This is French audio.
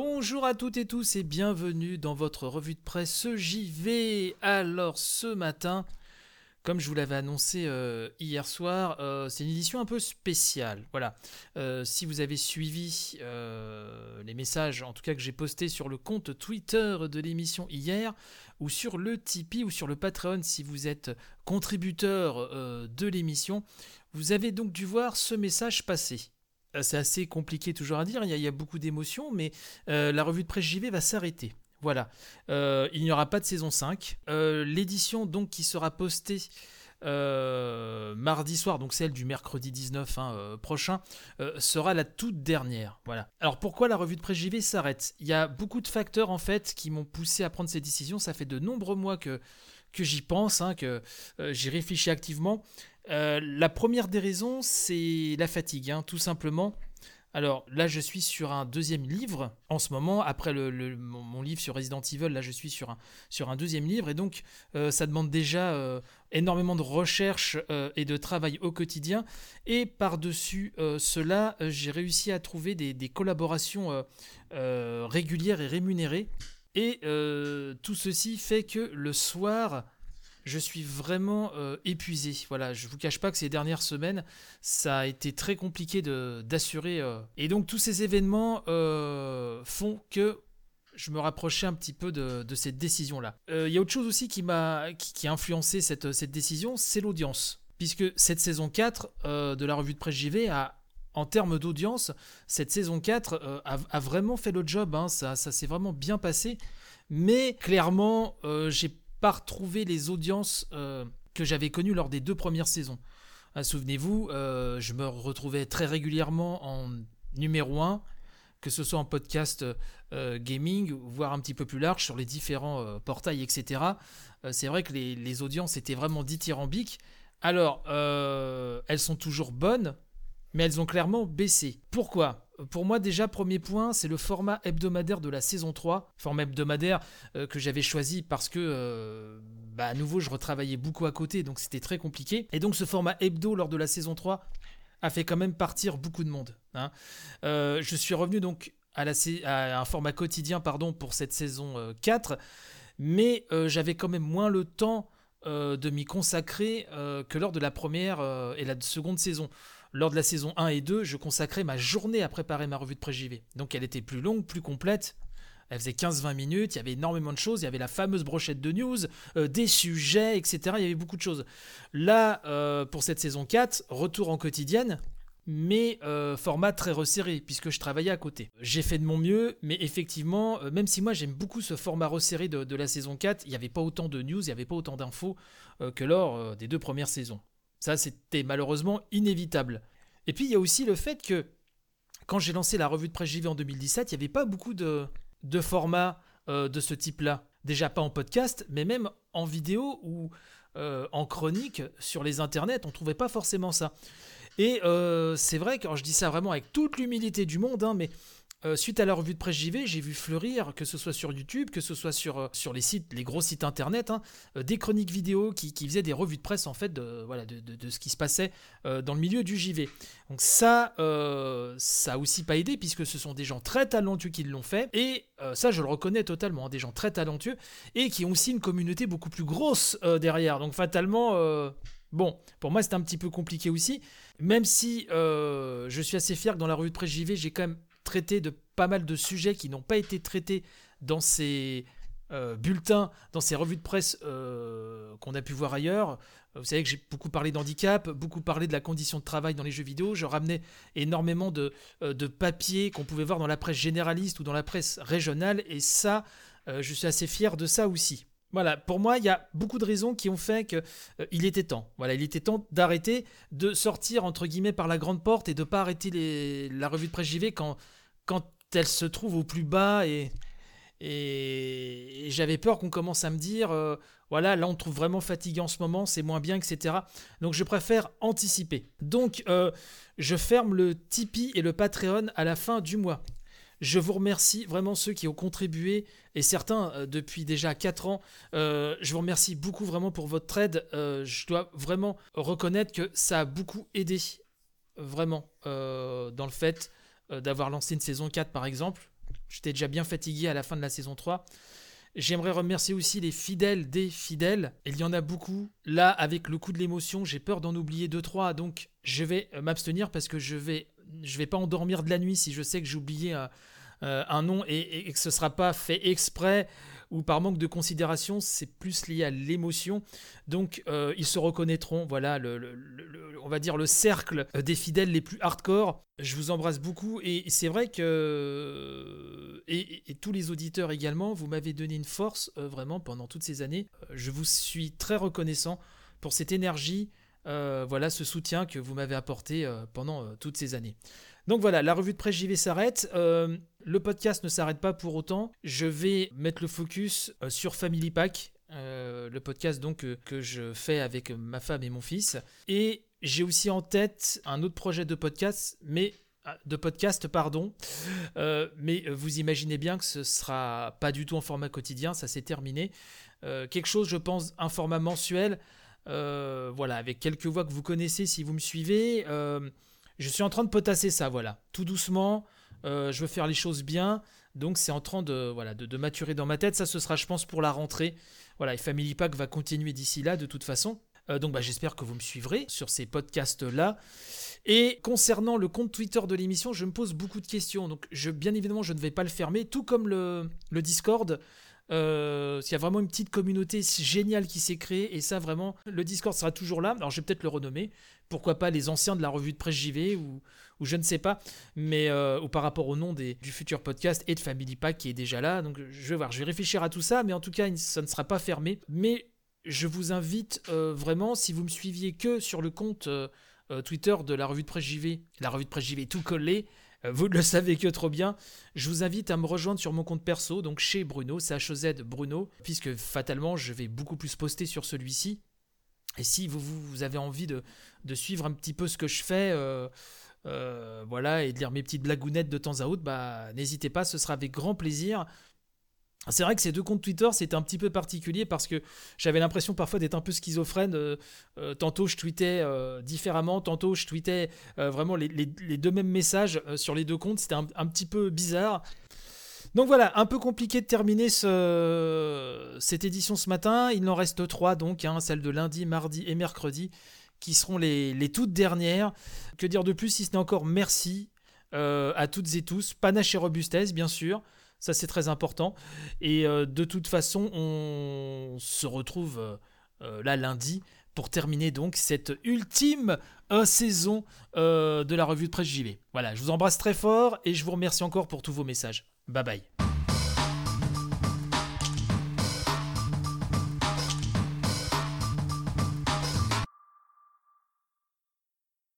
Bonjour à toutes et tous et bienvenue dans votre revue de presse JV. Alors ce matin, comme je vous l'avais annoncé euh, hier soir, euh, c'est une édition un peu spéciale. Voilà. Euh, si vous avez suivi les messages, en tout cas que j'ai postés sur le compte Twitter de l'émission hier, ou sur le Tipeee ou sur le Patreon si vous êtes contributeur de l'émission, vous avez donc dû voir ce message passer. Euh, c'est assez compliqué toujours à dire, il y a, beaucoup d'émotions, mais euh, la revue de presse JV va s'arrêter. Voilà, euh, il n'y aura pas de saison 5. L'édition donc qui sera postée mardi soir, donc celle du mercredi 19 hein, prochain, sera la toute dernière. Voilà. Alors pourquoi la revue de presse JV s'arrête? Il y a beaucoup de facteurs en fait qui m'ont poussé à prendre cette décision. Ça fait de nombreux mois que que j'y pense, hein, que j'y réfléchis activement. Euh, la première des raisons, c'est la fatigue, hein, tout simplement. Alors là, je suis sur un deuxième livre en ce moment. Après mon, livre sur Resident Evil, là, je suis sur un, deuxième livre. Et donc, euh, ça demande déjà euh, énormément de recherche et de travail au quotidien. Et par-dessus cela, j'ai réussi à trouver des collaborations régulières et rémunérées. Et tout ceci fait que le soir, je suis vraiment euh, épuisé. Voilà, je vous cache pas que ces dernières semaines, ça a été très compliqué d'assurer. Euh. Et donc tous ces événements euh, font que je me rapprochais un petit peu de, cette décision-là. Il y a autre chose aussi qui m'a qui, a influencé cette, cette décision, c'est l'audience. Puisque cette saison 4 de la revue de presse JV a en termes d'audience, cette saison 4 a, vraiment fait le job, hein. ça, ça s'est vraiment bien passé. Mais clairement, j'ai pas retrouver les audiences euh, que j'avais connues lors des deux premières saisons. Ah, souvenez-vous, euh, je me retrouvais très régulièrement en numéro 1, que ce soit en podcast euh, gaming, voire un petit peu plus large sur les différents portails, etc. c'est vrai que les, audiences étaient vraiment dithyrambiques. Alors, elles sont toujours bonnes, mais elles ont clairement baissé. Pourquoi? Pour moi, déjà, premier point, c'est le format hebdomadaire de la saison 3. Format hebdomadaire euh, que j'avais choisi parce que, euh, bah, à nouveau, je retravaillais beaucoup à côté, donc c'était très compliqué. Et donc, ce format hebdo lors de la saison 3 a fait quand même partir beaucoup de monde. Hein. Euh, je suis revenu donc à, un format quotidien pardon, pour cette saison 4, mais j'avais quand même moins le temps de m'y consacrer que lors de la première et la seconde saison. Lors de la saison 1 et 2, je consacrais ma journée à préparer ma revue de presse JV. Donc elle était plus longue, plus complète. Elle faisait 15-20 minutes, il y avait énormément de choses, il y avait la fameuse brochette de news, euh, des sujets, etc. Il y avait beaucoup de choses. Là, euh, pour cette saison 4, retour en quotidienne, mais euh, format très resserré, puisque je travaillais à côté. J'ai fait de mon mieux, mais effectivement, même si moi j'aime beaucoup ce format resserré de, la saison 4, il n'y avait pas autant de news, il n'y avait pas autant d'infos que lors des deux premières saisons. Ça, c'était malheureusement inévitable. Et puis, il y a aussi le fait que quand j'ai lancé la revue de presse JV en 2017, il n'y avait pas beaucoup de, de formats euh, de ce type-là. Déjà pas en podcast, mais même en vidéo ou euh, en chronique sur les internets, on ne trouvait pas forcément ça. Et euh, c'est vrai, quand je dis ça vraiment avec toute l'humilité du monde, hein, mais euh, suite à la revue de presse JV, j'ai vu fleurir, que ce soit sur YouTube, que ce soit sur, euh, les sites, les gros sites internet, hein, euh, des chroniques vidéo qui, faisaient des revues de presse en fait de, ce qui se passait dans le milieu du JV. Donc ça, ça a aussi pas aidé puisque ce sont des gens très talentueux qui l'ont fait et ça je le reconnais totalement, hein, des gens très talentueux et qui ont aussi une communauté beaucoup plus grosse derrière. Donc fatalement... Bon, pour moi c'est un petit peu compliqué aussi, même si je suis assez fier que dans la revue de presse JV, j'ai quand même traité de pas mal de sujets qui n'ont pas été traités dans ces euh, bulletins, dans ces revues de presse euh, qu'on a pu voir ailleurs. Vous savez que j'ai beaucoup parlé d'handicap, beaucoup parlé de la condition de travail dans les jeux vidéo. Je ramenais énormément de, euh, de papiers qu'on pouvait voir dans la presse généraliste ou dans la presse régionale. Et ça, je suis assez fier de ça aussi. Voilà, pour moi, il y a beaucoup de raisons qui ont fait qu'il il était temps. Voilà, il était temps d'arrêter de sortir entre guillemets par la grande porte et de pas arrêter la revue de presse JV quand quand elle se trouve au plus bas et, j'avais peur qu'on commence à me dire euh, voilà là on trouve vraiment fatigué en ce moment c'est moins bien etc donc je préfère anticiper donc euh, je ferme le Tipeee et le Patreon à la fin du mois je vous remercie vraiment ceux qui ont contribué et certains euh, depuis déjà 4 ans. je vous remercie beaucoup vraiment pour votre aide. je dois vraiment reconnaître que ça a beaucoup aidé vraiment dans le fait euh, d'avoir lancé une saison 4 par exemple. j'étais déjà bien fatigué à la fin de la saison 3. J'aimerais remercier aussi les fidèles des fidèles. Il y en a beaucoup. Là, avec le coup de l'émotion, j'ai peur d'en oublier deux trois, donc je vais m'abstenir parce que je vais, je vais pas endormir de la nuit si je sais que j'ai oublié un, un nom et, et, que ce sera pas fait exprès ou par manque de considération, c'est plus lié à l'émotion. Donc euh, ils se reconnaîtront, voilà, on va dire le cercle des fidèles les plus hardcore. Je vous embrasse beaucoup et c'est vrai que et, tous les auditeurs également, vous m'avez donné une force euh, vraiment pendant toutes ces années. Euh, je vous suis très reconnaissant pour cette énergie, voilà, ce soutien que vous m'avez apporté pendant toutes ces années. Donc voilà, la revue de presse JV s'arrête. Euh, le podcast ne s'arrête pas pour autant. Je vais mettre le focus euh, sur Family Pack, euh, le podcast donc que je fais avec ma femme et mon fils. Et j'ai aussi en tête un autre projet de podcast, mais ah, de podcast, pardon. mais vous imaginez bien que ce sera pas du tout en format quotidien, ça s'est terminé. quelque chose, je pense, un format mensuel. voilà, avec quelques voix que vous connaissez si vous me suivez. Je suis en train de potasser ça, voilà. Tout doucement, euh, je veux faire les choses bien. Donc c'est en train de, voilà, de, maturer dans ma tête. Ça, ce sera, je pense, pour la rentrée. Voilà, et Family Pack va continuer d'ici là, de toute façon. Euh, donc bah, j'espère que vous me suivrez sur ces podcasts-là. Et concernant le compte Twitter de l'émission, je me pose beaucoup de questions. Donc bien évidemment, je ne vais pas le fermer, tout comme le, le Discord. Euh, il y a vraiment une petite communauté géniale qui s'est créée et ça vraiment, le Discord sera toujours là. Alors je vais peut-être le renommer. Pourquoi pas les anciens de la revue de presse JV ou, je ne sais pas, mais euh, ou par rapport au nom des, du futur podcast et de Family Pack qui est déjà là. Donc je vais voir, je vais réfléchir à tout ça, mais en tout cas ça ne sera pas fermé. Mais je vous invite euh, vraiment, si vous me suiviez que sur le compte Twitter de la revue de presse JV, la revue de presse JV tout collé, euh, vous ne le savez que trop bien. Je vous invite à me rejoindre sur mon compte perso, donc chez Bruno, C-H-E-Z Bruno, puisque fatalement je vais beaucoup plus poster sur celui-ci. Et si vous, vous, avez envie de, suivre un petit peu ce que je fais, euh, euh, voilà, et de lire mes petites blagounettes de temps à autre, bah n'hésitez pas, ce sera avec grand plaisir. C'est vrai que ces deux comptes Twitter, c'était un petit peu particulier parce que j'avais l'impression parfois d'être un peu schizophrène. Euh, euh, tantôt, je tweetais euh, différemment, tantôt, je tweetais vraiment les, deux mêmes messages sur les deux comptes. C'était un, petit peu bizarre. Donc voilà, un peu compliqué de terminer cette édition ce matin. Il en reste trois, donc, hein, celle de lundi, mardi et mercredi, qui seront les, les toutes dernières. Que dire de plus si ce n'est encore merci à toutes et tous. Panache et robustesse, bien sûr. Ça, c'est très important. Et euh, de toute façon, on se retrouve euh, euh, là lundi pour terminer donc cette ultime saison de la revue de presse JV. Voilà, je vous embrasse très fort et je vous remercie encore pour tous vos messages. Bye bye.